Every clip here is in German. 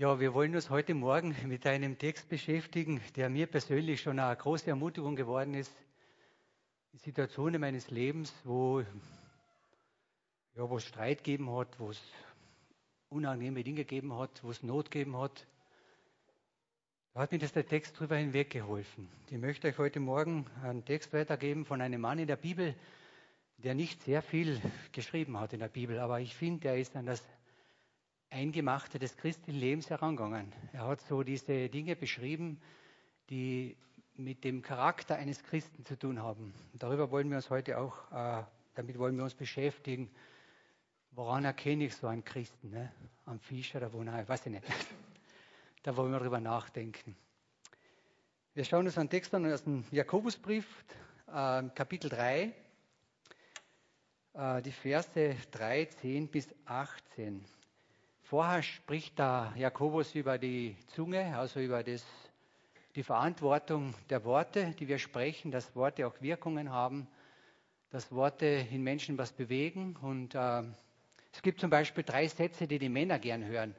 Ja, wir wollen uns heute Morgen mit einem Text beschäftigen, der mir persönlich schon eine große Ermutigung geworden ist. In Situationen meines Lebens, wo, ja, es Streit gegeben hat, wo es unangenehme Dinge gegeben hat, wo es Not gegeben hat. Da hat mir das der Text drüber hinweggeholfen. Ich möchte euch heute Morgen einen Text weitergeben von einem Mann in der Bibel, der nicht sehr viel geschrieben hat in der Bibel, aber ich finde, er ist an das Eingemachte des christlichen Lebens herangegangen. Er hat so diese Dinge beschrieben, die mit dem Charakter eines Christen zu tun haben. darüber wollen wir uns heute auch, äh, damit wollen wir uns beschäftigen. Woran erkenne ich so einen Christen? Ne? Am Fisch oder wo? Nein, weiß ich nicht. da wollen wir darüber nachdenken. Wir schauen uns einen Text an aus dem Jakobusbrief, äh, Kapitel 3, äh, die Verse 13 bis 18. Vorher spricht da Jakobus über die Zunge, also über das, die Verantwortung der Worte, die wir sprechen, dass Worte auch Wirkungen haben, dass Worte in Menschen was bewegen. Und äh, es gibt zum Beispiel drei Sätze, die die Männer gern hören.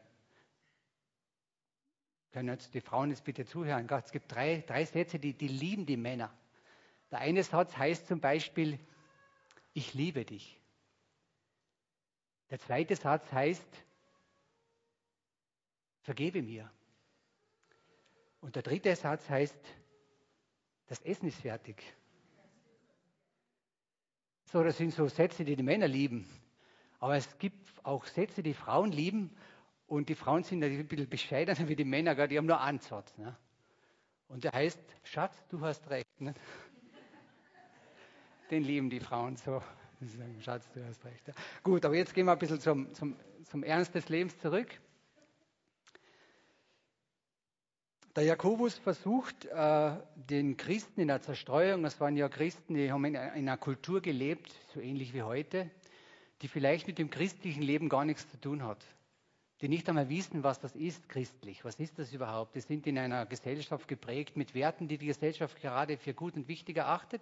Können jetzt die Frauen jetzt bitte zuhören? Es gibt drei, drei Sätze, die, die lieben die Männer. Der eine Satz heißt zum Beispiel, ich liebe dich. Der zweite Satz heißt, vergebe mir. Und der dritte Satz heißt, das Essen ist fertig. So, das sind so Sätze, die die Männer lieben. Aber es gibt auch Sätze, die Frauen lieben. Und die Frauen sind ein bisschen bescheidener wie die Männer, die haben nur einen Satz. Ne? Und der heißt, Schatz, du hast recht. Ne? Den lieben die Frauen so. Schatz, du hast recht. Ja. Gut, aber jetzt gehen wir ein bisschen zum, zum, zum Ernst des Lebens zurück. Der Jakobus versucht, äh, den Christen in der Zerstreuung, das waren ja Christen, die haben in einer Kultur gelebt, so ähnlich wie heute, die vielleicht mit dem christlichen Leben gar nichts zu tun hat, die nicht einmal wissen, was das ist christlich, was ist das überhaupt. Die sind in einer Gesellschaft geprägt mit Werten, die die Gesellschaft gerade für gut und wichtig erachtet.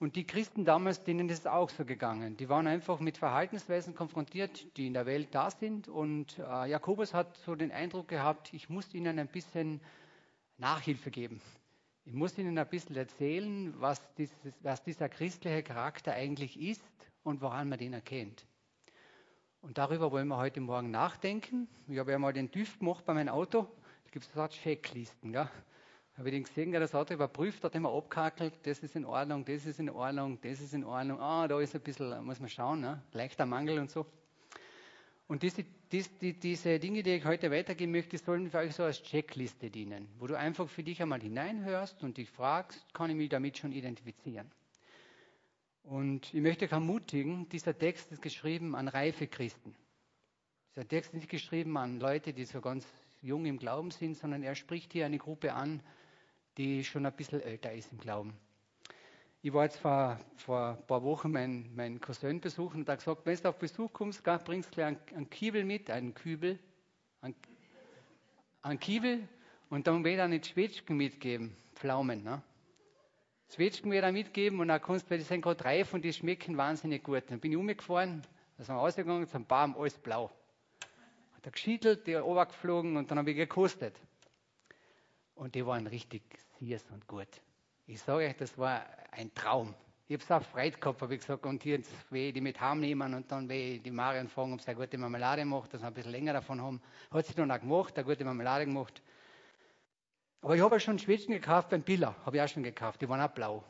Und die Christen damals, denen ist es auch so gegangen. Die waren einfach mit Verhaltensweisen konfrontiert, die in der Welt da sind. Und äh, Jakobus hat so den Eindruck gehabt, ich muss ihnen ein bisschen Nachhilfe geben. Ich muss ihnen ein bisschen erzählen, was, dieses, was dieser christliche Charakter eigentlich ist und woran man den erkennt. Und darüber wollen wir heute Morgen nachdenken. Ich habe ja mal den TÜV gemacht bei meinem Auto. Da gibt es so Checklisten. Gell? Habe ich den gesehen, der das Auto überprüft hat, immer abgehackelt, das ist in Ordnung, das ist in Ordnung, das ist in Ordnung, ah, da ist ein bisschen, muss man schauen, ne? leichter Mangel und so. Und diese, diese, diese Dinge, die ich heute weitergeben möchte, sollen für euch so als Checkliste dienen, wo du einfach für dich einmal hineinhörst und dich fragst, kann ich mich damit schon identifizieren? Und ich möchte euch ermutigen, dieser Text ist geschrieben an reife Christen. Dieser Text ist nicht geschrieben an Leute, die so ganz jung im Glauben sind, sondern er spricht hier eine Gruppe an, die schon ein bisschen älter ist im Glauben. Ich war jetzt vor, vor ein paar Wochen meinen mein Cousin besuchen und hat gesagt, wenn du auf Besuch kommst, bringst du gleich einen, einen Kiebel mit, einen Kübel, einen, einen Kiebel und dann wird er nicht Zwetschgen mitgeben, Pflaumen. Ne? Zwetschgen wird er mitgeben und dann kannst du, die sind gerade reif und die schmecken wahnsinnig gut. Dann bin ich umgefahren, da sind wir rausgegangen, zum Baum, alles blau. Hat er geschiedelt, die geflogen und dann habe ich gekostet. Und die waren richtig süß und gut. Ich sage euch, das war ein Traum. Ich habe es auch Freude gehabt, habe ich gesagt, und hier will ich die mit heimnehmen und dann will ich die Marion fragen, ob sie eine gute Marmelade macht, dass wir ein bisschen länger davon haben. Hat sie dann auch gemacht, eine gute Marmelade gemacht. Aber ich habe auch schon Schwächen gekauft beim Billa, habe ich auch schon gekauft, die waren auch blau.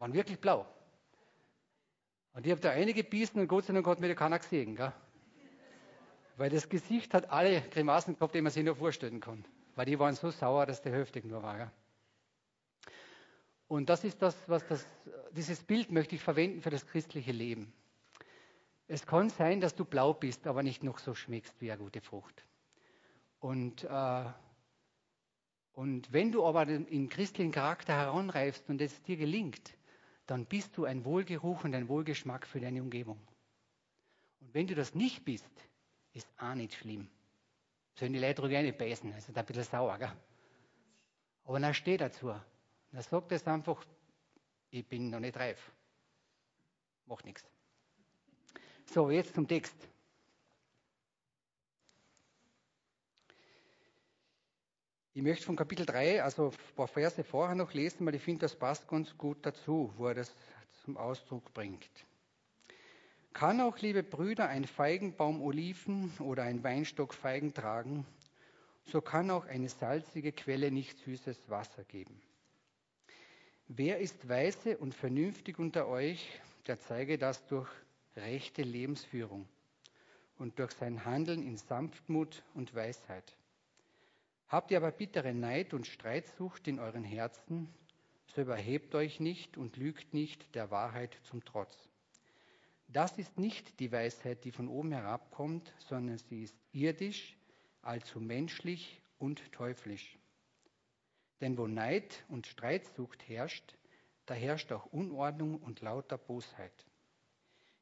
Waren wirklich blau. Und ich habe da einige gebissen und Gott sei Dank hat mir da keiner gesehen. Gell? Weil das Gesicht hat alle Grimassen gehabt, die man sich nur vorstellen kann weil die waren so sauer, dass der heftig nur war. Ja. Und das ist das, was das, dieses Bild möchte ich verwenden für das christliche Leben. Es kann sein, dass du blau bist, aber nicht noch so schmeckst wie eine gute Frucht. Und, äh, und wenn du aber im christlichen Charakter heranreifst und es dir gelingt, dann bist du ein Wohlgeruch und ein Wohlgeschmack für deine Umgebung. Und wenn du das nicht bist, ist auch nicht schlimm. Sollen die Leute ruhig nicht beißen, das ist ein bisschen sauer. Gell? Aber dann steht dazu. Dann sagt es einfach, ich bin noch nicht reif. Macht nichts. So, jetzt zum Text. Ich möchte von Kapitel 3, also ein paar Verse vorher noch lesen, weil ich finde, das passt ganz gut dazu, wo er das zum Ausdruck bringt. Kann auch, liebe Brüder, ein Feigenbaum Oliven oder ein Weinstock Feigen tragen, so kann auch eine salzige Quelle nicht süßes Wasser geben. Wer ist weise und vernünftig unter euch, der zeige das durch rechte Lebensführung und durch sein Handeln in Sanftmut und Weisheit. Habt ihr aber bittere Neid und Streitsucht in euren Herzen, so überhebt euch nicht und lügt nicht der Wahrheit zum Trotz. Das ist nicht die Weisheit, die von oben herabkommt, sondern sie ist irdisch, allzu menschlich und teuflisch. Denn wo Neid und Streitsucht herrscht, da herrscht auch Unordnung und lauter Bosheit.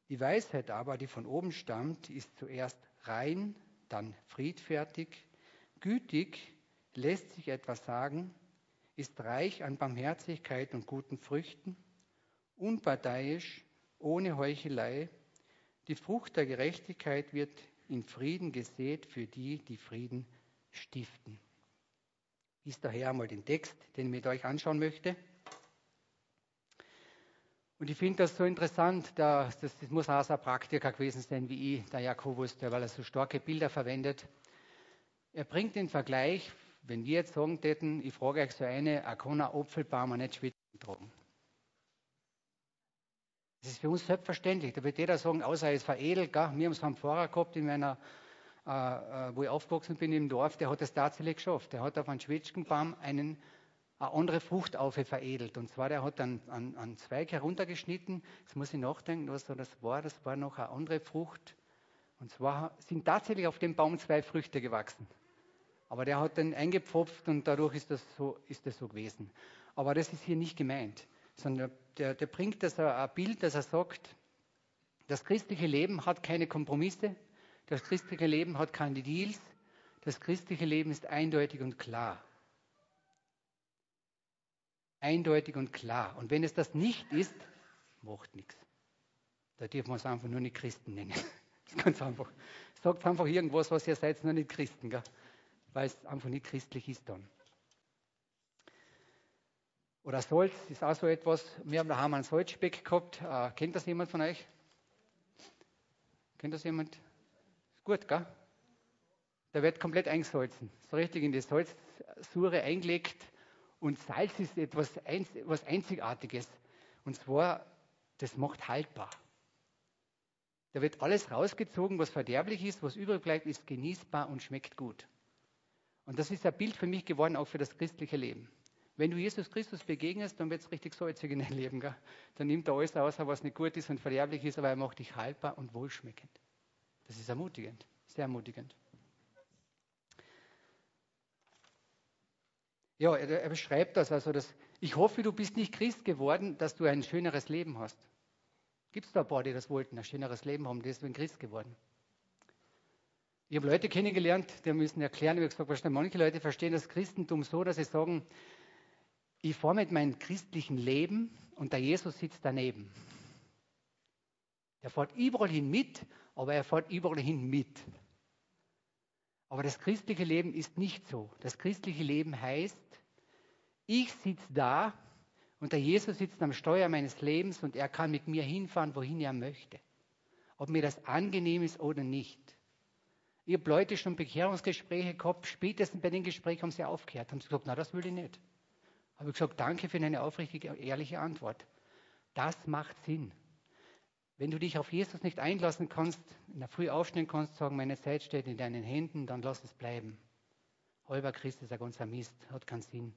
Die Weisheit aber, die von oben stammt, ist zuerst rein, dann friedfertig, gütig, lässt sich etwas sagen, ist reich an Barmherzigkeit und guten Früchten, unparteiisch, ohne Heuchelei. Die Frucht der Gerechtigkeit wird in Frieden gesät für die, die Frieden stiften. Ist daher einmal den Text, den ich mit euch anschauen möchte. Und ich finde das so interessant, dass, das, das muss auch so ein Praktiker gewesen sein wie ich, der Jakobus, der, weil er so starke Bilder verwendet. Er bringt den Vergleich wenn wir jetzt sagen täten, ich frage euch so eine, ein Apfelbaum nicht schwitzen tragen. Das ist für uns selbstverständlich. Da wird jeder sagen, außer er ist veredelt. Gell? Wir haben es einen Pfarrer gehabt, in meiner, äh, äh, wo ich aufgewachsen bin im Dorf, der hat das tatsächlich geschafft. Der hat auf einen Schwitzgenbaum einen, eine andere Frucht auf veredelt. Und zwar, der hat einen, einen, einen Zweig heruntergeschnitten. Jetzt muss ich nachdenken, was das war. Das war noch eine andere Frucht. Und zwar sind tatsächlich auf dem Baum zwei Früchte gewachsen. Aber der hat dann eingepfropft und dadurch ist das so, ist das so gewesen. Aber das ist hier nicht gemeint, sondern der, der bringt das ein Bild, dass er sagt, das christliche Leben hat keine Kompromisse, das christliche Leben hat keine Deals, das christliche Leben ist eindeutig und klar. Eindeutig und klar. Und wenn es das nicht ist, macht nichts. Da dürfen wir es einfach nur nicht Christen nennen. Das ist ganz einfach. Sagt einfach irgendwas, was ihr seid, nur nicht Christen. Gell? weil es einfach nicht christlich ist dann. Oder Salz ist auch so etwas. Wir haben daheim einen Salzspeck gehabt. Äh, kennt das jemand von euch? Kennt das jemand? Ist gut, gell? Der wird komplett eingesalzen. So richtig in die Salzsure eingelegt. Und Salz ist etwas, etwas Einzigartiges. Und zwar, das macht haltbar. Da wird alles rausgezogen, was verderblich ist, was übrig bleibt, ist genießbar und schmeckt gut. Und das ist ein Bild für mich geworden, auch für das christliche Leben. Wenn du Jesus Christus begegnest, dann wird es richtig salzig in dein Leben. Gell? Dann nimmt er alles aus, was nicht gut ist und verderblich ist, aber er macht dich haltbar und wohlschmeckend. Das ist ermutigend, sehr ermutigend. Ja, er, er beschreibt das also, dass ich hoffe, du bist nicht Christ geworden, dass du ein schöneres Leben hast. Gibt es da ein paar, die das wollten, ein schöneres Leben haben, sind Christ geworden? Ich habe Leute kennengelernt, die müssen erklären, wie gesagt, manche Leute verstehen das Christentum so, dass sie sagen, ich fahre mit meinem christlichen Leben und der Jesus sitzt daneben. Er fährt überall hin mit, aber er fährt überall hin mit. Aber das christliche Leben ist nicht so. Das christliche Leben heißt, ich sitze da und der Jesus sitzt am Steuer meines Lebens und er kann mit mir hinfahren, wohin er möchte. Ob mir das angenehm ist oder nicht. Ich habe Leute schon Bekehrungsgespräche gehabt, spätestens bei den Gesprächen haben sie aufgehört, haben sie gesagt, na, das will ich nicht. Habe ich gesagt, danke für eine aufrichtige, ehrliche Antwort. Das macht Sinn. Wenn du dich auf Jesus nicht einlassen kannst, in der Früh aufstehen kannst, sagen, meine Zeit steht in deinen Händen, dann lass es bleiben. Halber Christ ist ein ganzer Mist, hat keinen Sinn.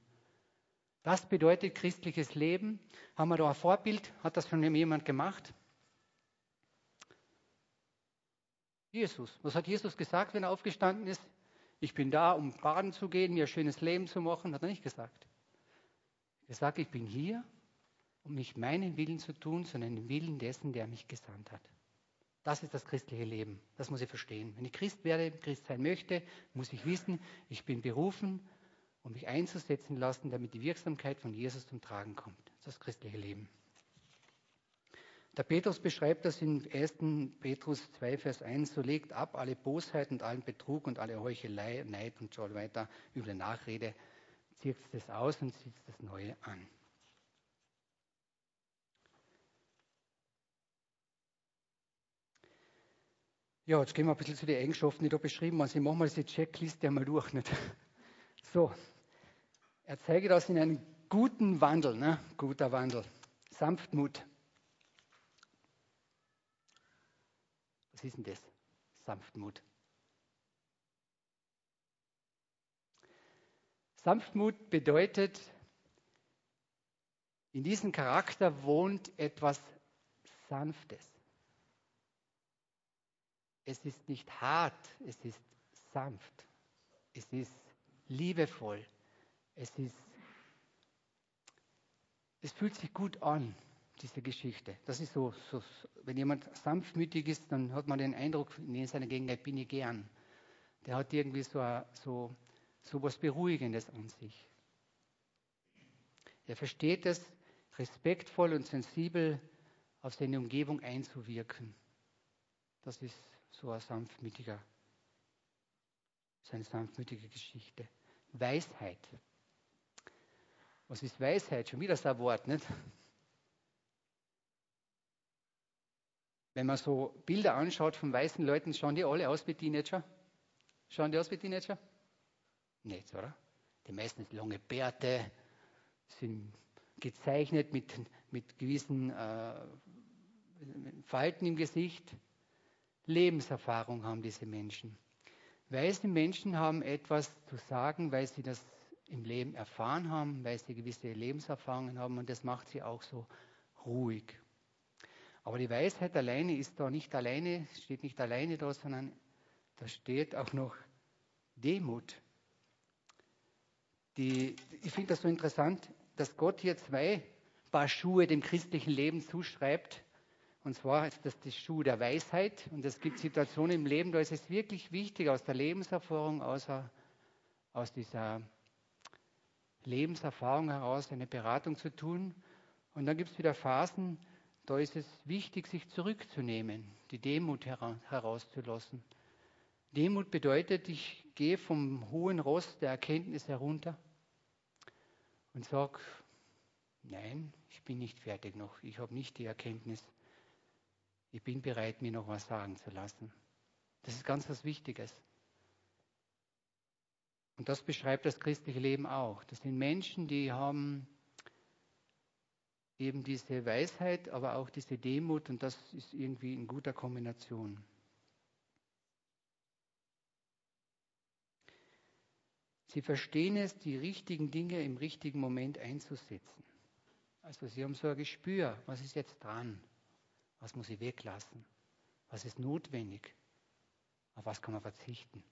Das bedeutet christliches Leben. Haben wir da ein Vorbild? Hat das schon jemand gemacht? Jesus. Was hat Jesus gesagt, wenn er aufgestanden ist? Ich bin da, um baden zu gehen, mir ein schönes Leben zu machen, hat er nicht gesagt. Er gesagt, ich bin hier, um nicht meinen Willen zu tun, sondern den Willen dessen, der mich gesandt hat. Das ist das christliche Leben. Das muss ich verstehen. Wenn ich Christ werde, Christ sein möchte, muss ich wissen, ich bin berufen, um mich einzusetzen lassen, damit die Wirksamkeit von Jesus zum Tragen kommt. Das ist das christliche Leben. Der Petrus beschreibt das in 1. Petrus 2, Vers 1, so legt ab alle Bosheit und allen Betrug und alle Heuchelei, Neid und so weiter, üble Nachrede, zieht das aus und zieht das Neue an. Ja, jetzt gehen wir ein bisschen zu den Eigenschaften, die da beschrieben waren. Ich mache mal diese Checkliste einmal durch. Nicht? So, er zeige das in einem guten Wandel, ne? guter Wandel. Sanftmut. Was ist denn das? Sanftmut. Sanftmut bedeutet, in diesem Charakter wohnt etwas Sanftes. Es ist nicht hart, es ist sanft. Es ist liebevoll. Es ist es fühlt sich gut an, diese Geschichte. Das ist so, so, wenn jemand sanftmütig ist, dann hat man den Eindruck, in seiner Gegenwart bin ich gern. Der hat irgendwie so, so, so was Beruhigendes an sich. Er versteht es, respektvoll und sensibel auf seine Umgebung einzuwirken. Das ist so ein sanftmütiger, so eine sanftmütige Geschichte. Weisheit. Was ist Weisheit? Schon wieder so ein Wort, nicht? Wenn man so Bilder anschaut von weißen Leuten, schauen die alle aus wie Teenager? Schauen die aus wie Teenager? Nicht, oder? Die meisten lange Bärte, sind gezeichnet mit, mit gewissen äh, Falten im Gesicht. Lebenserfahrung haben diese Menschen. Weiße Menschen haben etwas zu sagen, weil sie das im Leben erfahren haben, weil sie gewisse Lebenserfahrungen haben und das macht sie auch so ruhig. Aber die Weisheit alleine ist da nicht alleine, steht nicht alleine da, sondern da steht auch noch Demut. Die, ich finde das so interessant, dass Gott hier zwei Paar Schuhe dem christlichen Leben zuschreibt. Und zwar ist das die Schuh der Weisheit. Und es gibt Situationen im Leben, da ist es wirklich wichtig, aus der Lebenserfahrung, aus, aus dieser Lebenserfahrung heraus eine Beratung zu tun. Und dann gibt es wieder Phasen, da ist es wichtig, sich zurückzunehmen, die Demut herauszulassen. Demut bedeutet, ich gehe vom hohen Ross der Erkenntnis herunter und sage, nein, ich bin nicht fertig noch, ich habe nicht die Erkenntnis, ich bin bereit, mir noch was sagen zu lassen. Das ist ganz was Wichtiges. Und das beschreibt das christliche Leben auch. Das sind Menschen, die haben eben diese Weisheit, aber auch diese Demut und das ist irgendwie in guter Kombination. Sie verstehen es, die richtigen Dinge im richtigen Moment einzusetzen. Also sie haben so ein Gespür, was ist jetzt dran, was muss ich weglassen, was ist notwendig, auf was kann man verzichten.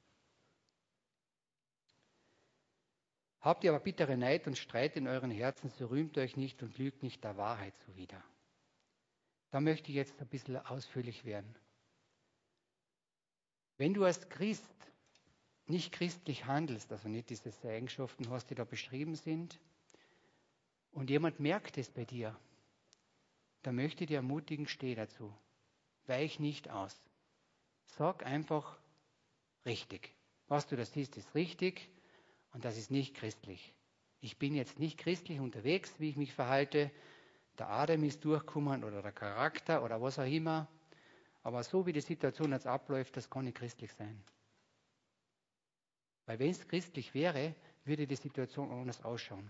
Habt ihr aber bittere Neid und Streit in euren Herzen, so rühmt euch nicht und lügt nicht der Wahrheit zuwider. Da möchte ich jetzt ein bisschen ausführlich werden. Wenn du als Christ nicht christlich handelst, also nicht diese Eigenschaften hast, die da beschrieben sind, und jemand merkt es bei dir, dann möchte ich dir ermutigen, steh dazu. Weich nicht aus. Sag einfach richtig. Was du da siehst, ist richtig. Und das ist nicht christlich. Ich bin jetzt nicht christlich unterwegs, wie ich mich verhalte. Der Adam ist durchgekommen oder der Charakter oder was auch immer. Aber so wie die Situation jetzt abläuft, das kann nicht christlich sein. Weil wenn es christlich wäre, würde die Situation anders ausschauen.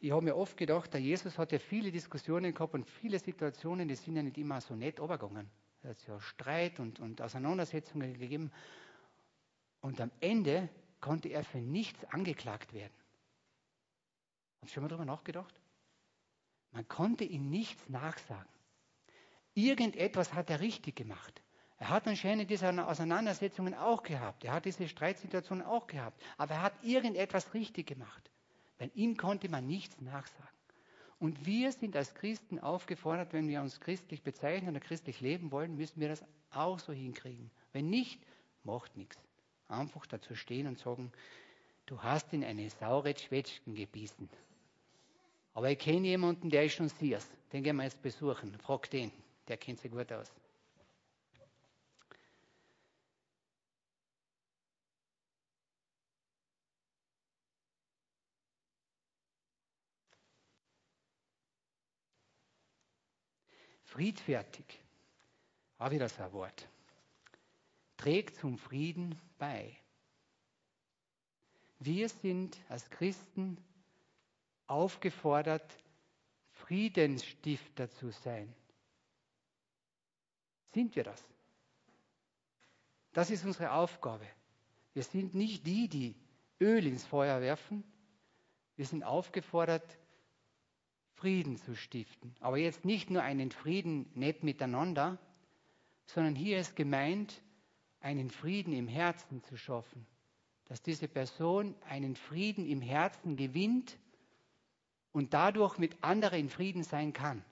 Ich habe mir oft gedacht, der Jesus hat ja viele Diskussionen gehabt und viele Situationen, die sind ja nicht immer so nett übergegangen. Es hat ja Streit und, und Auseinandersetzungen gegeben. Und am Ende konnte er für nichts angeklagt werden. Haben Sie schon mal darüber nachgedacht? Man konnte ihm nichts nachsagen. Irgendetwas hat er richtig gemacht. Er hat anscheinend diese Auseinandersetzungen auch gehabt. Er hat diese Streitsituationen auch gehabt. Aber er hat irgendetwas richtig gemacht. Bei ihm konnte man nichts nachsagen. Und wir sind als Christen aufgefordert, wenn wir uns christlich bezeichnen oder christlich leben wollen, müssen wir das auch so hinkriegen. Wenn nicht, macht nichts einfach dazu stehen und sagen, du hast in eine saure Schwätzchen gebissen. Aber ich kenne jemanden, der ist schon Siers. Den gehen wir jetzt besuchen. Frag den. Der kennt sich gut aus. Friedfertig, auch wieder so ein Wort, trägt zum Frieden bei. Wir sind als Christen aufgefordert, Friedensstifter zu sein. Sind wir das? Das ist unsere Aufgabe. Wir sind nicht die, die Öl ins Feuer werfen. Wir sind aufgefordert, Frieden zu stiften. Aber jetzt nicht nur einen Frieden nicht miteinander, sondern hier ist gemeint, einen Frieden im Herzen zu schaffen. Dass diese Person einen Frieden im Herzen gewinnt und dadurch mit anderen in Frieden sein kann.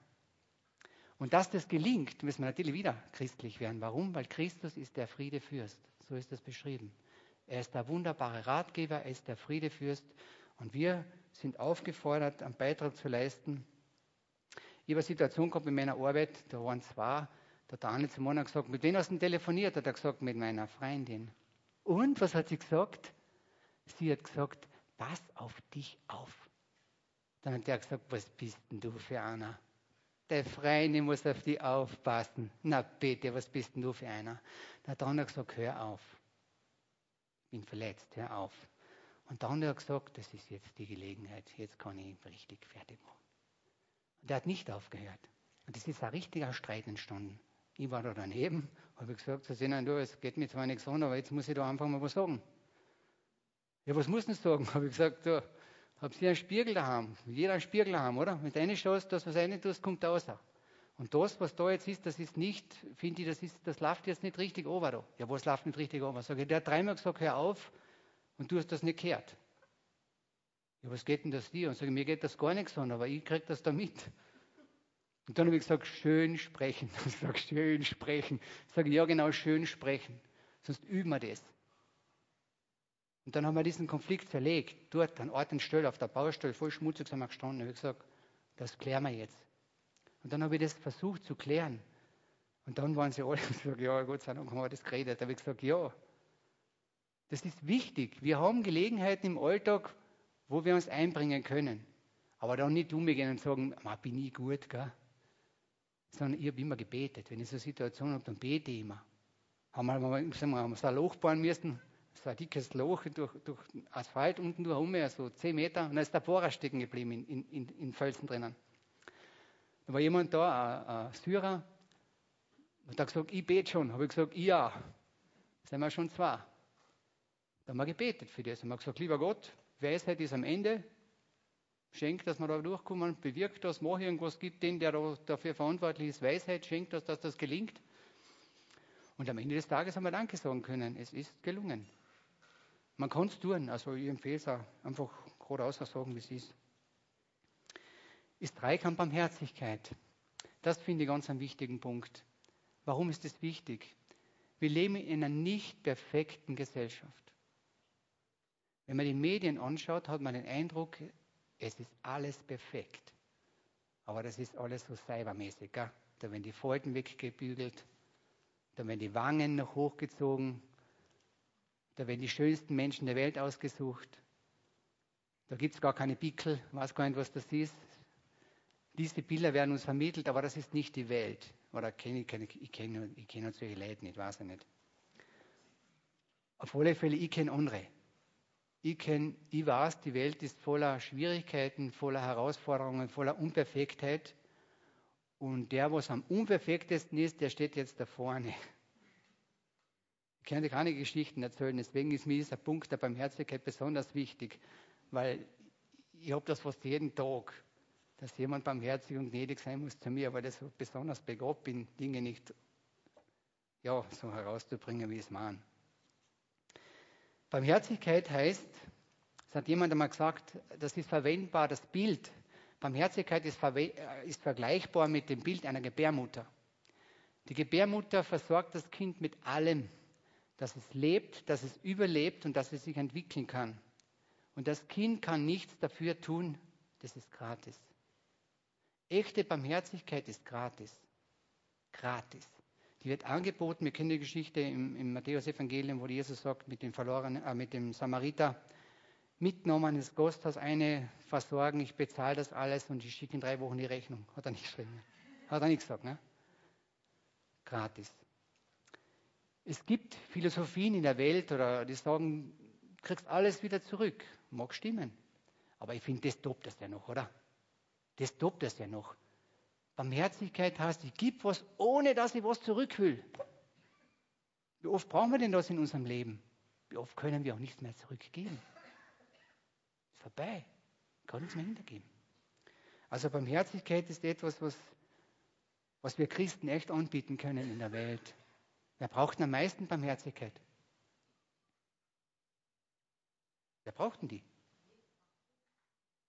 Und dass das gelingt, müssen wir natürlich wieder christlich werden. Warum? Weil Christus ist der Friedefürst. So ist das beschrieben. Er ist der wunderbare Ratgeber, er ist der Friedefürst. Und wir sind aufgefordert, einen Beitrag zu leisten. Ich habe eine Situation gehabt in meiner Arbeit, da waren zwei, da hat der eine zum anderen gesagt, mit wem hast du denn telefoniert? Hat er gesagt, mit meiner Freundin. Und was hat sie gesagt? Sie hat gesagt, pass auf dich auf. Dann hat er gesagt, was bist denn du für einer? Der Freie muss auf dich aufpassen. Na bitte, was bist denn du für einer? Dann hat der andere gesagt, hör auf. Ich bin verletzt, hör auf. Und dann hat er gesagt, das ist jetzt die Gelegenheit, jetzt kann ich ihn richtig fertig machen. Und er hat nicht aufgehört. Und es ist ein richtiger Streit entstanden. Ich war da daneben, habe gesagt, so sehen du, es geht mir zwar nichts an, aber jetzt muss ich da einfach mal was sagen. Ja, was muss ich sagen? Habe ich gesagt, du, Habt ihr einen Spiegel daheim? Jeder einen Spiegel daheim, oder? Mit einer schaust, das, was rein tust, kommt raus. Und das, was da jetzt ist, das ist nicht, finde ich, das, ist, das läuft jetzt nicht richtig over da. Ja, was läuft nicht richtig over? Sag ich, der hat dreimal gesagt, hör auf, und du hast das nicht gehört. Ja, was geht denn das dir? Und sage ich, mir geht das gar nichts an, aber ich kriege das da mit. Und dann habe ich gesagt, schön sprechen. Ich sage, schön sprechen. Ich sage, ja genau, schön sprechen. Sonst üben wir das. Und dann haben wir diesen Konflikt zerlegt, dort an Ort und Stelle, auf der Baustelle, voll schmutzig sind wir gestanden. Ich habe gesagt, das klären wir jetzt. Und dann habe ich das versucht zu klären. Und dann waren sie alle und gesagt, ja, Gott sei Dank haben wir das geredet. Da habe ich gesagt, ja, das ist wichtig. Wir haben Gelegenheiten im Alltag, wo wir uns einbringen können. Aber dann nicht umgehen und sagen, bin ich gut, gell? Sondern ich habe immer gebetet. Wenn ich so eine Situation habe, dann bete ich immer. Haben wir, haben wir so ein Loch bauen müssen, so ein dickes Loch durch, durch Asphalt unten durch so 10 Meter, und da ist der Bohrer stecken geblieben in, in, in Felsen drinnen. Da war jemand da, ein, ein Syrer, und hat gesagt, ich bete schon. Habe ich gesagt, ja. Sind wir schon zwei. Da haben wir gebetet für das. Und haben gesagt, lieber Gott, Weisheit ist am Ende. Schenk, dass wir da durchkommen, bewirkt das, mach irgendwas, gibt den, der dafür verantwortlich ist, Weisheit, schenkt das, dass das gelingt. Und am Ende des Tages haben wir Danke sagen können. Es ist gelungen. Man kann es tun, also ich empfehle es auch einfach geradeaus sagen, wie es ist. Ist Dreikampf Barmherzigkeit. Das finde ich ganz einen wichtigen Punkt. Warum ist das wichtig? Wir leben in einer nicht perfekten Gesellschaft. Wenn man die Medien anschaut, hat man den Eindruck, es ist alles perfekt. Aber das ist alles so cybermäßig. Gell? Da werden die Falten weggebügelt, da werden die Wangen noch hochgezogen, da werden die schönsten Menschen der Welt ausgesucht. Da gibt es gar keine Pickel, weiß gar nicht, was das ist. Diese Bilder werden uns vermittelt, aber das ist nicht die Welt. Oder kenn ich, kenn, ich kenne ich kenn solche Leute nicht, weiß ich nicht. Auf alle Fälle, ich kenne andere. Ich, kenn, ich weiß, die Welt ist voller Schwierigkeiten, voller Herausforderungen, voller Unperfektheit. Und der, was am unperfektesten ist, der steht jetzt da vorne. Ich kann dir keine Geschichten erzählen, deswegen ist mir dieser Punkt der Barmherzigkeit besonders wichtig, weil ich habe das fast jeden Tag, dass jemand barmherzig und gnädig sein muss zu mir, weil ich so besonders begabt bin, Dinge nicht ja, so herauszubringen, wie es meine. Barmherzigkeit heißt, es hat jemand einmal gesagt, das ist verwendbar, das Bild. Barmherzigkeit ist, ist vergleichbar mit dem Bild einer Gebärmutter. Die Gebärmutter versorgt das Kind mit allem, dass es lebt, dass es überlebt und dass es sich entwickeln kann. Und das Kind kann nichts dafür tun, das ist gratis. Echte Barmherzigkeit ist gratis. Gratis. Die wird angeboten. Wir kennen die Geschichte im, im Matthäus-Evangelium, wo Jesus sagt, mit dem, verlorenen, äh, mit dem Samariter, mitgenommen ins Gasthaus, eine versorgen, ich bezahle das alles und ich schicke in drei Wochen die Rechnung. Hat er nicht geschrieben. Hat er nicht gesagt, ne? Gratis. Es gibt Philosophien in der Welt, oder die sagen, du kriegst alles wieder zurück. Mag stimmen. Aber ich finde, das tobt das ja noch, oder? Das tobt das ja noch. Barmherzigkeit heißt, ich gebe was, ohne dass ich was zurück will. Wie oft brauchen wir denn das in unserem Leben? Wie oft können wir auch nichts mehr zurückgeben? Ist vorbei. Kann nichts mehr hintergeben. Also Barmherzigkeit ist etwas, was, was wir Christen echt anbieten können in der Welt. Wer braucht am meisten Barmherzigkeit? Wer braucht denn die?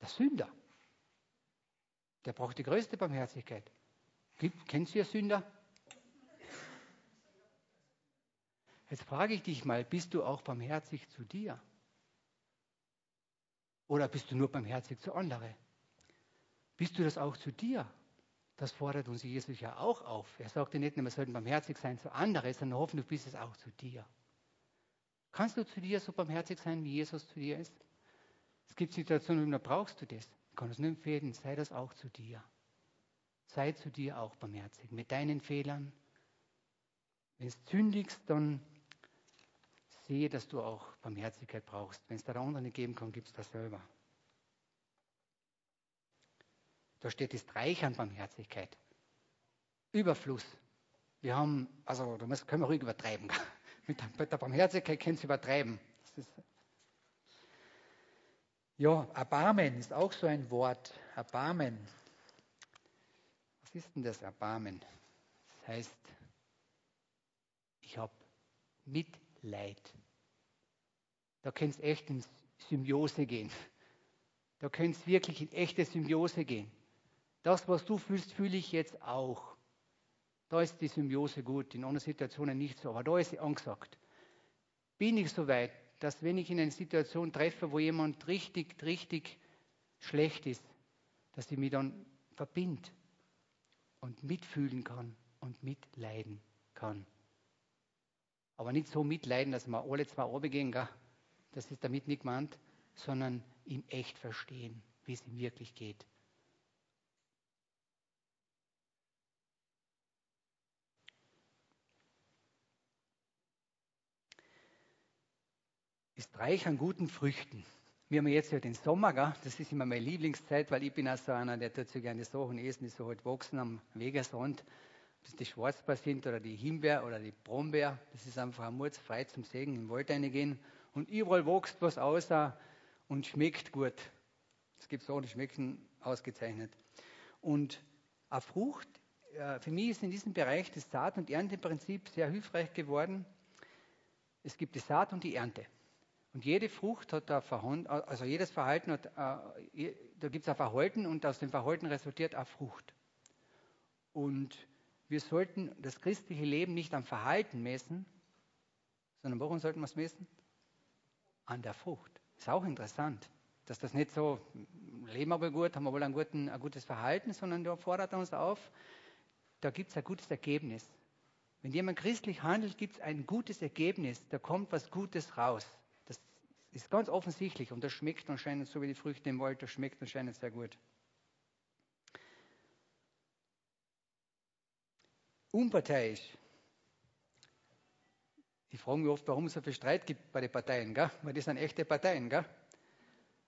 Der Sünder. Der braucht die größte Barmherzigkeit. Kennst du ja Sünder? Jetzt frage ich dich mal, bist du auch barmherzig zu dir? Oder bist du nur barmherzig zu anderen? Bist du das auch zu dir? Das fordert uns Jesus ja auch auf. Er sagte nicht nur, wir sollten barmherzig sein zu anderen, sondern hoffen, du bist es auch zu dir. Kannst du zu dir so barmherzig sein, wie Jesus zu dir ist? Es gibt Situationen, da brauchst du das. Kann es nur empfehlen, sei das auch zu dir. Sei zu dir auch barmherzig mit deinen Fehlern. Wenn es zündigst, dann sehe, dass du auch Barmherzigkeit brauchst. Wenn es der andere nicht geben kann, gib es das selber. Da steht das Reich an Barmherzigkeit. Überfluss. Wir haben, also da können wir ruhig übertreiben. Mit der Barmherzigkeit können Sie übertreiben. Ist, ja, Erbarmen ist auch so ein Wort. Erbarmen. Was ist denn das Erbarmen? Das heißt, ich habe Mitleid. Da kann es echt in Symbiose gehen. Da kann es wirklich in echte Symbiose gehen. Das, was du fühlst, fühle ich jetzt auch. Da ist die Symbiose gut, in anderen Situationen nicht so, aber da ist sie angesagt. Bin ich so weit, dass wenn ich in eine Situation treffe, wo jemand richtig, richtig schlecht ist, dass ich mich dann verbinde und mitfühlen kann und mitleiden kann. Aber nicht so mitleiden, dass wir alle zwei runtergehen, gell? das ist damit nicht gemeint, sondern ihm echt verstehen, wie es ihm wirklich geht. Ist reich an guten Früchten. Wir haben jetzt ja den Sommer, gell? das ist immer meine Lieblingszeit, weil ich bin auch so einer, der so gerne Sachen essen, die so halt wachsen am Wegesrand. Das die Schwarzbeer sind oder die Himbeer oder die Brombeer, das ist einfach ein Murz frei zum Sägen, im Wald reingehen. Und überall wächst was außer und schmeckt gut. Es gibt Sachen, die schmecken ausgezeichnet. Und eine Frucht, äh, für mich ist in diesem Bereich das Saat- und Ernteprinzip sehr hilfreich geworden. Es gibt die Saat und die Ernte. Und jede Frucht hat ein Verhalten, also jedes Verhalten hat, äh, da gibt es ein Verhalten und aus dem Verhalten resultiert eine Frucht. Und wir sollten das christliche Leben nicht am Verhalten messen, sondern woran sollten wir es messen? An der Frucht. Ist auch interessant, dass das nicht so, leben aber gut, haben wir wohl ein, guten, ein gutes Verhalten, sondern da fordert er uns auf, da gibt es ein gutes Ergebnis. Wenn jemand christlich handelt, gibt es ein gutes Ergebnis, da kommt was Gutes raus ist ganz offensichtlich und das schmeckt anscheinend, so wie die Früchte im Wald, das schmeckt anscheinend sehr gut. Unparteiisch. Ich frage mich oft, warum es so viel Streit gibt bei den Parteien, gell? weil das sind echte Parteien. Gell?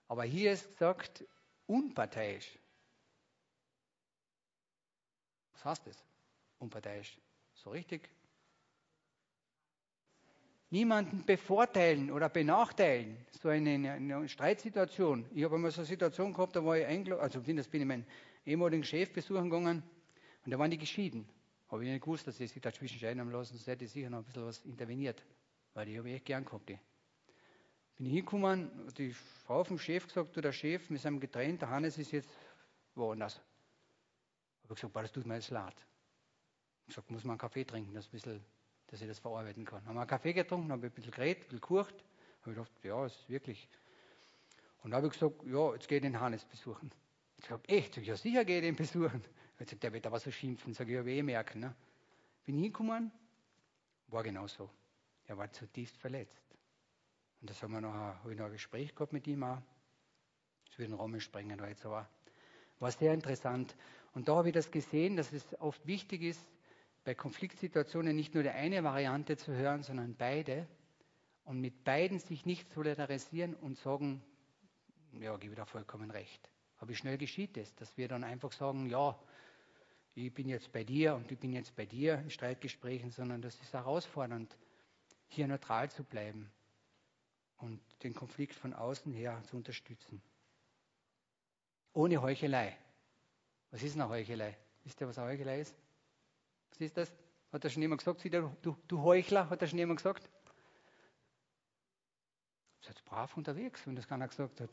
Aber hier ist gesagt, unparteiisch. Was heißt das? Unparteiisch. So richtig niemanden bevorteilen oder benachteilen. So eine, eine Streitsituation. Ich habe einmal so eine Situation gehabt, da war ich eingeladen, also bin ich meinen ehemaligen Chef besuchen gegangen und da waren die geschieden. Habe ich nicht gewusst, dass sie sich dazwischen scheiden lassen, sonst hätte ich sicher noch ein bisschen was interveniert. Weil die habe ich echt gern gehabt. Die. Bin ich hingekommen, die Frau vom Chef gesagt, du der Chef, wir sind getrennt, der Hannes ist jetzt woanders. Habe ich gesagt, das tut mir jetzt leid. Ich gesagt, muss man einen Kaffee trinken, das ist ein bisschen dass ich das verarbeiten kann. Haben wir einen Kaffee getrunken, haben ein bisschen geredet, ein bisschen gekocht. Habe ich gedacht, ja, ist wirklich. Und dann habe ich gesagt, ja, jetzt gehe ich den Hannes besuchen. Ich habe echt, ja sicher gehe ich den besuchen. Jetzt sagt der wird aber so schimpfen, sage ich, ja, eh merken. Ne? Bin hingekommen, war genauso. Er war zutiefst verletzt. Und das haben wir noch, habe ich noch ein Gespräch gehabt mit ihm auch. Ich will den Rahmen sprengen, weil jetzt aber war sehr interessant. Und da habe ich das gesehen, dass es oft wichtig ist, bei Konfliktsituationen nicht nur die eine Variante zu hören, sondern beide. Und mit beiden sich nicht solidarisieren und sagen, ja, gebe da vollkommen recht. Aber wie schnell geschieht das, dass wir dann einfach sagen, ja, ich bin jetzt bei dir und ich bin jetzt bei dir in Streitgesprächen, sondern das ist herausfordernd, hier neutral zu bleiben und den Konflikt von außen her zu unterstützen. Ohne Heuchelei. Was ist eine Heuchelei? Wisst ihr, was eine Heuchelei ist? Was ist das? Hat das schon jemand gesagt? Du, du Heuchler, hat das schon jemand gesagt? Seid brav unterwegs, wenn das keiner gesagt hat.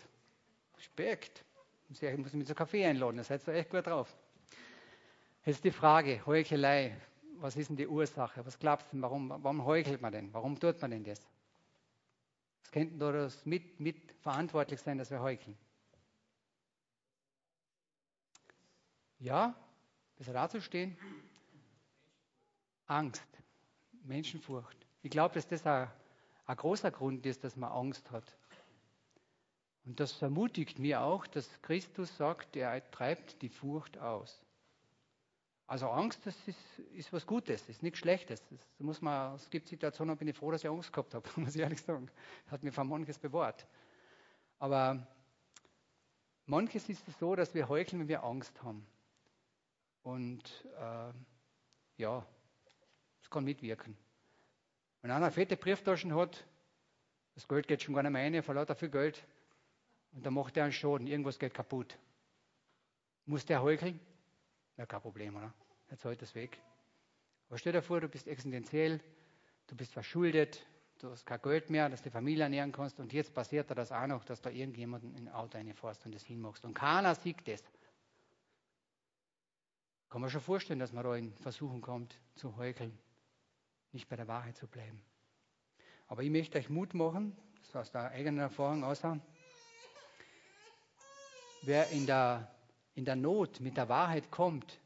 Respekt. Ich muss mich zu Kaffee einladen, da seid ihr echt gut drauf. Jetzt die Frage, Heuchelei. Was ist denn die Ursache? Was glaubst du, warum, warum heuchelt man denn? Warum tut man denn das? Was könnten da das mit, mit verantwortlich sein, dass wir heucheln? Ja, besser dazustehen. Angst, Menschenfurcht. Ich glaube, dass das ein, ein großer Grund ist, dass man Angst hat. Und das ermutigt mir auch, dass Christus sagt, er treibt die Furcht aus. Also Angst, das ist, ist was Gutes, ist nichts Schlechtes. Das muss man, es gibt Situationen, da bin ich froh, dass ich Angst gehabt habe, muss ich ehrlich sagen. Hat mir von manches bewahrt. Aber manches ist es so, dass wir heucheln, wenn wir Angst haben. Und äh, ja, es kann mitwirken. Wenn einer fette Brieftaschen hat, das Geld geht schon gar nicht mehr rein, er verlaut dafür Geld und dann macht er einen Schaden, irgendwas geht kaputt. Muss der heucheln? Ja, kein Problem, oder? Jetzt halt das weg. Aber stell dir vor, du bist existenziell, du bist verschuldet, du hast kein Geld mehr, dass du die Familie ernähren kannst und jetzt passiert dir das auch noch, dass da irgendjemanden in ein Auto reinfährst und das hinmachst. Und keiner sieht das. Kann man schon vorstellen, dass man da in Versuchung kommt, zu heucheln, nicht bei der Wahrheit zu bleiben. Aber ich möchte euch Mut machen, das ist aus der eigenen Erfahrung außer, wer in der, in der Not mit der Wahrheit kommt,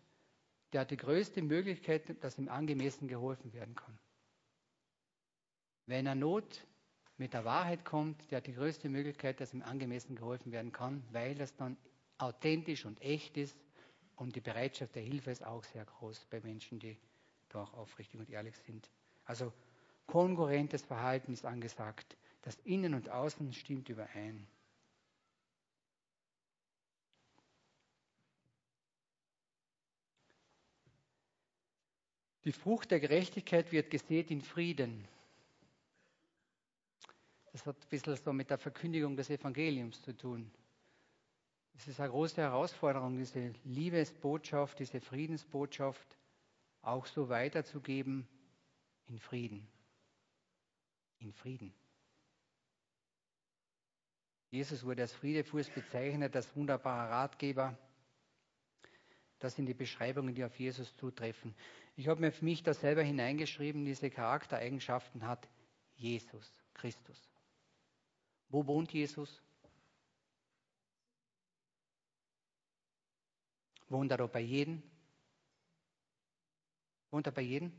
der hat die größte Möglichkeit, dass ihm angemessen geholfen werden kann. Wer in der Not mit der Wahrheit kommt, der hat die größte Möglichkeit, dass ihm angemessen geholfen werden kann, weil das dann authentisch und echt ist und die Bereitschaft der Hilfe ist auch sehr groß bei Menschen, die da auch aufrichtig und ehrlich sind. Also kongruentes Verhalten ist angesagt. Das Innen und Außen stimmt überein. Die Frucht der Gerechtigkeit wird gesät in Frieden. Das hat ein bisschen so mit der Verkündigung des Evangeliums zu tun. Es ist eine große Herausforderung, diese Liebesbotschaft, diese Friedensbotschaft auch so weiterzugeben in Frieden. In Frieden. Jesus wurde als Friedefuß bezeichnet, als wunderbarer Ratgeber. Das sind die Beschreibungen, die auf Jesus zutreffen. Ich habe mir für mich da selber hineingeschrieben, diese Charaktereigenschaften hat Jesus, Christus. Wo wohnt Jesus? Wohnt er da bei jedem? Wohnt er bei jedem?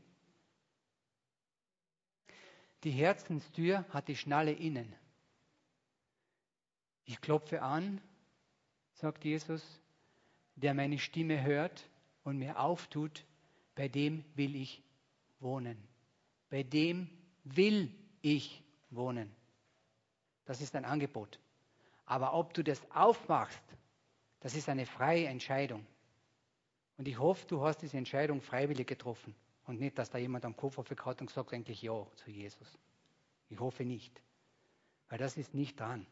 Die Herzenstür hat die Schnalle innen. Ich klopfe an, sagt Jesus, der meine Stimme hört und mir auftut, bei dem will ich wohnen. Bei dem will ich wohnen. Das ist ein Angebot. Aber ob du das aufmachst, das ist eine freie Entscheidung. Und ich hoffe, du hast diese Entscheidung freiwillig getroffen und nicht, dass da jemand am Kopf aufgekaut und gesagt eigentlich Ja zu Jesus. Ich hoffe nicht, weil das ist nicht dran.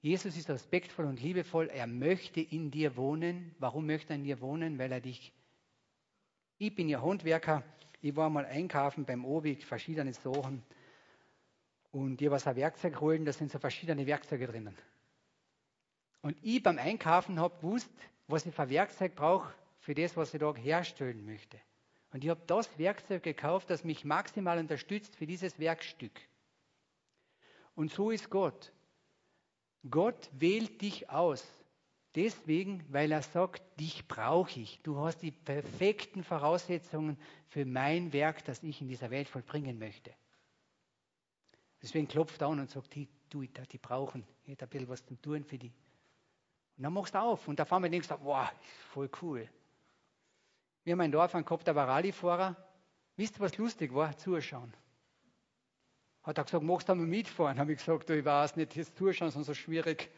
Jesus ist respektvoll und liebevoll. Er möchte in dir wohnen. Warum möchte er in dir wohnen? Weil er dich. Ich bin ja Handwerker. Ich war mal einkaufen beim Obig, verschiedene Sachen. Und ich was ein Werkzeug holen, da sind so verschiedene Werkzeuge drinnen. Und ich beim Einkaufen habe gewusst, was ich für Werkzeug brauche für das, was ich da herstellen möchte. Und ich habe das Werkzeug gekauft, das mich maximal unterstützt für dieses Werkstück. Und so ist Gott. Gott wählt dich aus. Deswegen, weil er sagt, dich brauche ich. Du hast die perfekten Voraussetzungen für mein Werk, das ich in dieser Welt vollbringen möchte. Deswegen klopft er an und sagt, die, du, die brauchen. Ich hätte ein bisschen was zu tun für die. Und dann machst du auf und auf einmal denkst du, wow, voll cool. Wir haben ein Dorf gehabt, der war Rallyefahrer. Wisst ihr, was lustig war? Zuschauen. Hat er gesagt, magst du einmal mitfahren? Habe ich gesagt, ich weiß nicht, das Zuschauen ist so schwierig.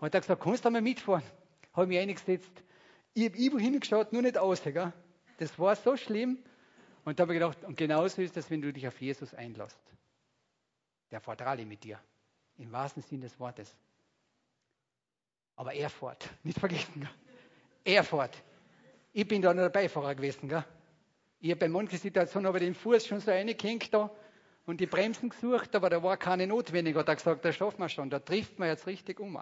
Hat er gesagt, kannst du einmal mitfahren? Habe mich eingesetzt. Ich habe irgendwo hingeschaut, nur nicht aus. Das war so schlimm. Und da habe ich gedacht, und genauso ist es, wenn du dich auf Jesus einlässt. Der fährt Rallye mit dir. Im wahrsten Sinn des Wortes. Aber er fährt. Nicht vergessen. Er fährt. Ich bin da nur der Beifahrer gewesen. Gell? Ich habe bei manchen Situationen aber den Fuß schon so reingehängt da und die Bremsen gesucht, aber da war keine notwendig. Hat er gesagt, da schaffen wir schon, da trifft man jetzt richtig um.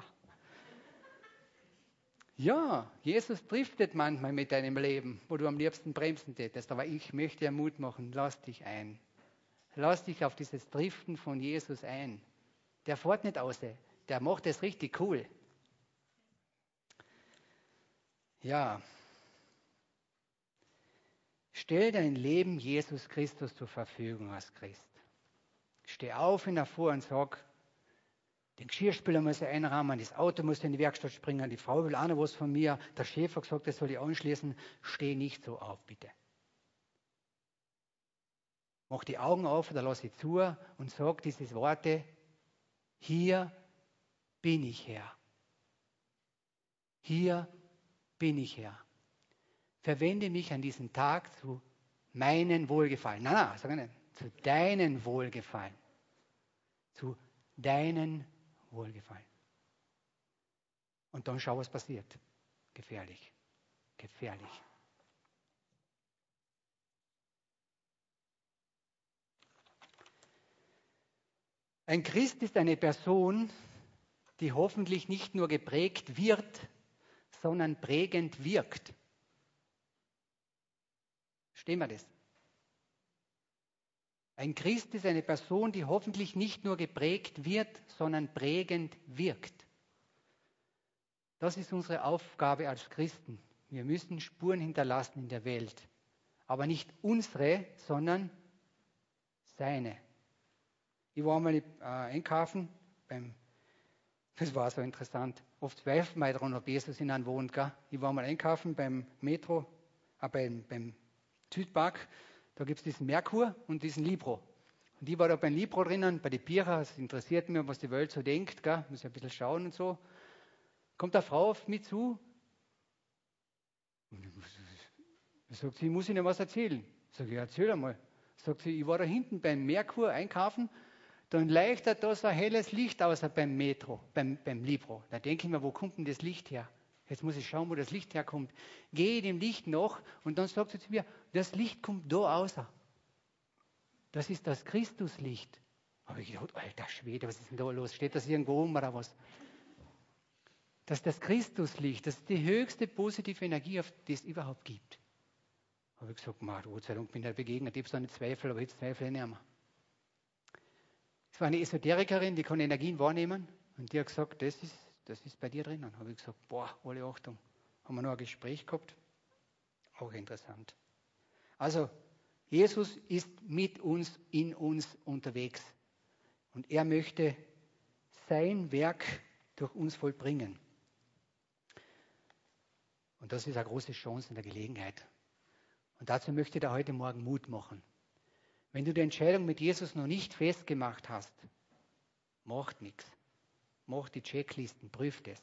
Ja, Jesus driftet manchmal mit deinem Leben, wo du am liebsten bremsen tätest. Aber ich möchte dir Mut machen, lass dich ein. Lass dich auf dieses Driften von Jesus ein. Der fährt nicht aus, der macht es richtig cool. Ja. Stell dein Leben Jesus Christus zur Verfügung als Christ. Steh auf in der Fuhr und sag, den Geschirrspüler muss ich einrahmen, das Auto muss in die Werkstatt springen, die Frau will auch noch was von mir, der Chef hat gesagt, das soll ich anschließen. Steh nicht so auf, bitte. Mach die Augen auf oder lass sie zu und sag diese Worte, hier bin ich Herr. Hier bin ich Herr. Verwende mich an diesem Tag zu meinen Wohlgefallen. Nein, nein, sag nicht, zu deinen Wohlgefallen. Zu deinen Wohlgefallen. Und dann schau, was passiert. Gefährlich. Gefährlich. Ein Christ ist eine Person, die hoffentlich nicht nur geprägt wird, sondern prägend wirkt. Stehen wir das? Ein Christ ist eine Person, die hoffentlich nicht nur geprägt wird, sondern prägend wirkt. Das ist unsere Aufgabe als Christen. Wir müssen Spuren hinterlassen in der Welt. Aber nicht unsere, sondern seine. Ich war mal äh, einkaufen, beim, das war so interessant. Oft zweifeln wir daran, ob Jesus in einem wohnt. Gell? Ich war mal einkaufen beim Metro, äh, beim, beim Südpark da gibt es diesen Merkur und diesen Libro. Und ich war da beim Libro drinnen, bei den Bierer, es interessiert mich, was die Welt so denkt, gell? muss ein bisschen schauen und so. Kommt eine Frau auf mich zu, sagt sie, ich muss Ihnen was erzählen. Sag ich, erzähl einmal. Sagt sie, ich war da hinten beim Merkur einkaufen, dann leuchtet da so ein helles Licht außer beim Metro, beim, beim Libro. Da denke ich mir, wo kommt denn das Licht her? Jetzt muss ich schauen, wo das Licht herkommt. Gehe dem Licht nach und dann sagt sie zu mir, das Licht kommt da außer. Das ist das Christuslicht. Habe ich gedacht, alter Schwede, was ist denn da los? Steht das irgendwo um oder was? Das ist das Christuslicht, das ist die höchste positive Energie, die es überhaupt gibt. Habe ich gesagt, Gott sei Dank bin ich begegnet, ich habe so eine Zweifel, aber jetzt zweifle ich nicht mehr. Es war eine Esoterikerin, die kann Energien wahrnehmen und die hat gesagt, das ist das ist bei dir drinnen. Habe ich gesagt, boah, alle Achtung. Haben wir noch ein Gespräch gehabt? Auch interessant. Also, Jesus ist mit uns, in uns unterwegs. Und er möchte sein Werk durch uns vollbringen. Und das ist eine große Chance und eine Gelegenheit. Und dazu möchte ich dir heute Morgen Mut machen. Wenn du die Entscheidung mit Jesus noch nicht festgemacht hast, macht nichts mach die Checklisten, prüf das.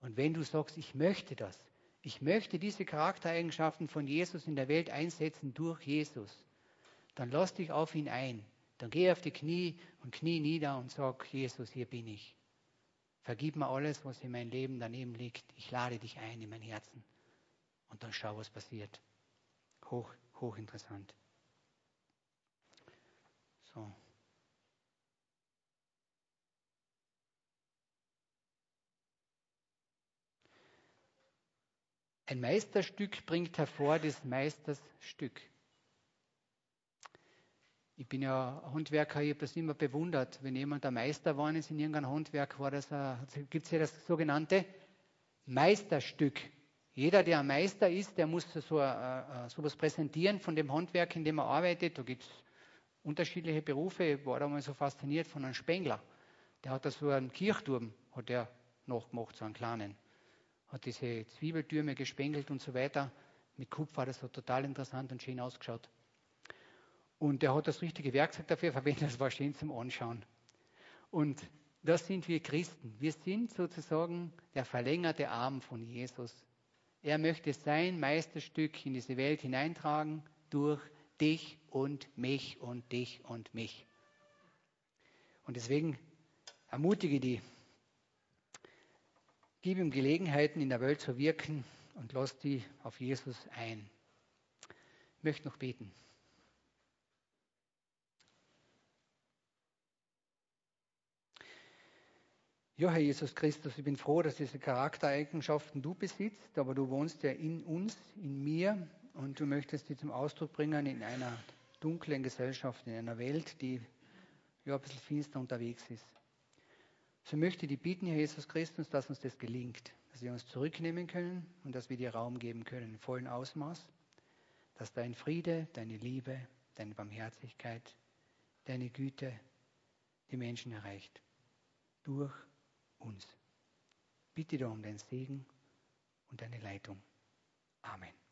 Und wenn du sagst, ich möchte das, ich möchte diese Charaktereigenschaften von Jesus in der Welt einsetzen durch Jesus, dann lass dich auf ihn ein. Dann geh auf die Knie und knie nieder und sag, Jesus, hier bin ich. Vergib mir alles, was in meinem Leben daneben liegt. Ich lade dich ein in mein Herzen. Und dann schau, was passiert. Hoch, hochinteressant. So. Ein Meisterstück bringt hervor des Meisters Stück. Ich bin ja Handwerker, ich habe das immer bewundert. Wenn jemand der Meister war ist in irgendeinem Handwerk, gibt es ja das sogenannte Meisterstück. Jeder, der ein Meister ist, der muss so äh, äh sowas präsentieren von dem Handwerk, in dem er arbeitet. Da gibt es unterschiedliche Berufe. Ich war da mal so fasziniert von einem Spengler. Der hat da so einen Kirchturm, hat der nachgemacht, so einen kleinen. Hat diese Zwiebeltürme gespengelt und so weiter. Mit Kupfer, das hat total interessant und schön ausgeschaut. Und er hat das richtige Werkzeug dafür verwendet, das war schön zum Anschauen. Und das sind wir Christen. Wir sind sozusagen der verlängerte Arm von Jesus. Er möchte sein Meisterstück in diese Welt hineintragen durch dich und mich und dich und mich. Und deswegen ermutige die, gib ihm Gelegenheiten in der Welt zu wirken und lass die auf Jesus ein. Ich möchte noch beten. Ja, Herr Jesus Christus, ich bin froh, dass diese Charaktereigenschaften du besitzt, aber du wohnst ja in uns, in mir und du möchtest die zum Ausdruck bringen in einer dunklen Gesellschaft, in einer Welt, die ja ein bisschen finster unterwegs ist. So möchte dir bieten, Herr Jesus Christus, dass uns das gelingt, dass wir uns zurücknehmen können und dass wir dir Raum geben können im vollen Ausmaß, dass dein Friede, deine Liebe, deine Barmherzigkeit, deine Güte die Menschen erreicht. Durch uns. Bitte dir um deinen Segen und deine Leitung. Amen.